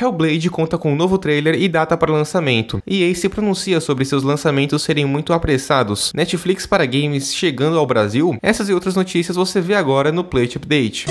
Hellblade conta com um novo trailer e data para lançamento. EA se pronuncia sobre seus lançamentos serem muito apressados. Netflix para games chegando ao Brasil? Essas e outras notícias você vê agora no Play Update.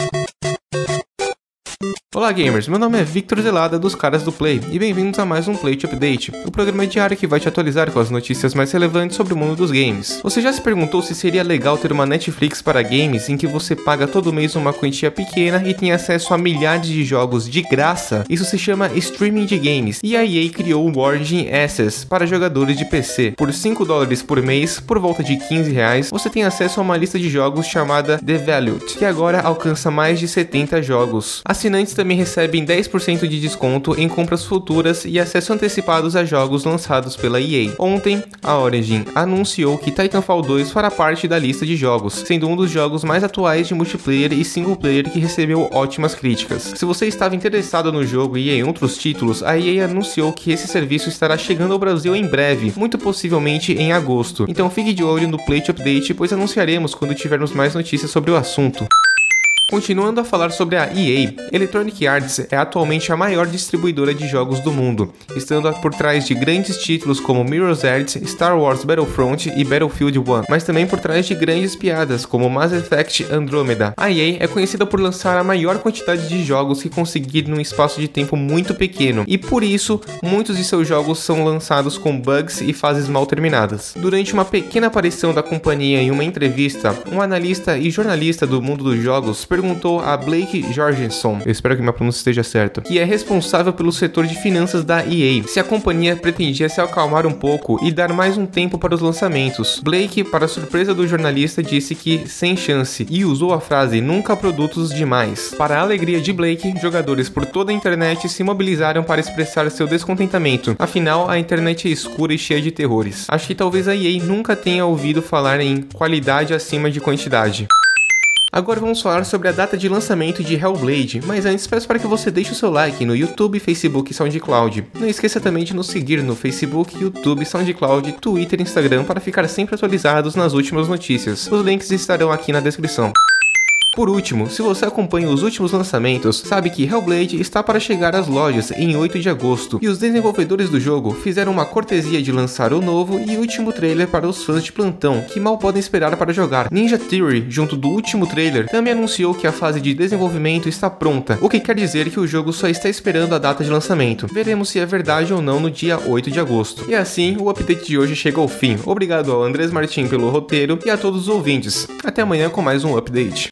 Olá gamers, meu nome é Victor Zelada dos caras do Play e bem-vindos a mais um Play Update, o programa diário que vai te atualizar com as notícias mais relevantes sobre o mundo dos games. Você já se perguntou se seria legal ter uma Netflix para games em que você paga todo mês uma quantia pequena e tem acesso a milhares de jogos de graça? Isso se chama streaming de games e a EA criou o Origin Access para jogadores de PC. Por 5 dólares por mês, por volta de 15 reais, você tem acesso a uma lista de jogos chamada The Valued, que agora alcança mais de 70 jogos. Assinantes também recebem 10% de desconto em compras futuras e acesso antecipados a jogos lançados pela EA. Ontem, a Origin anunciou que Titanfall 2 fará parte da lista de jogos, sendo um dos jogos mais atuais de multiplayer e single player que recebeu ótimas críticas. Se você estava interessado no jogo e em outros títulos, a EA anunciou que esse serviço estará chegando ao Brasil em breve, muito possivelmente em agosto. Então fique de olho no Plate Update, pois anunciaremos quando tivermos mais notícias sobre o assunto. Continuando a falar sobre a EA, Electronic Arts é atualmente a maior distribuidora de jogos do mundo, estando por trás de grandes títulos como Mirror's Edge, Star Wars Battlefront e Battlefield 1, mas também por trás de grandes piadas como Mass Effect Andromeda. A EA é conhecida por lançar a maior quantidade de jogos que conseguir num espaço de tempo muito pequeno, e por isso muitos de seus jogos são lançados com bugs e fases mal terminadas. Durante uma pequena aparição da companhia em uma entrevista, um analista e jornalista do mundo dos jogos perguntou a Blake Jorgensen, eu espero que minha pronúncia esteja certa, que é responsável pelo setor de finanças da EA, se a companhia pretendia se acalmar um pouco e dar mais um tempo para os lançamentos. Blake, para surpresa do jornalista, disse que sem chance e usou a frase nunca produtos demais. Para a alegria de Blake, jogadores por toda a internet se mobilizaram para expressar seu descontentamento. Afinal, a internet é escura e cheia de terrores. Acho que talvez a EA nunca tenha ouvido falar em qualidade acima de quantidade. Agora vamos falar sobre a data de lançamento de Hellblade, mas antes peço para que você deixe o seu like no YouTube, Facebook e SoundCloud. Não esqueça também de nos seguir no Facebook, YouTube, SoundCloud, Twitter e Instagram para ficar sempre atualizados nas últimas notícias. Os links estarão aqui na descrição. Por último, se você acompanha os últimos lançamentos, sabe que Hellblade está para chegar às lojas em 8 de agosto, e os desenvolvedores do jogo fizeram uma cortesia de lançar o novo e último trailer para os fãs de plantão, que mal podem esperar para jogar. Ninja Theory, junto do último trailer, também anunciou que a fase de desenvolvimento está pronta, o que quer dizer que o jogo só está esperando a data de lançamento. Veremos se é verdade ou não no dia 8 de agosto. E assim, o update de hoje chega ao fim. Obrigado ao Andrés Martin pelo roteiro e a todos os ouvintes. Até amanhã com mais um update.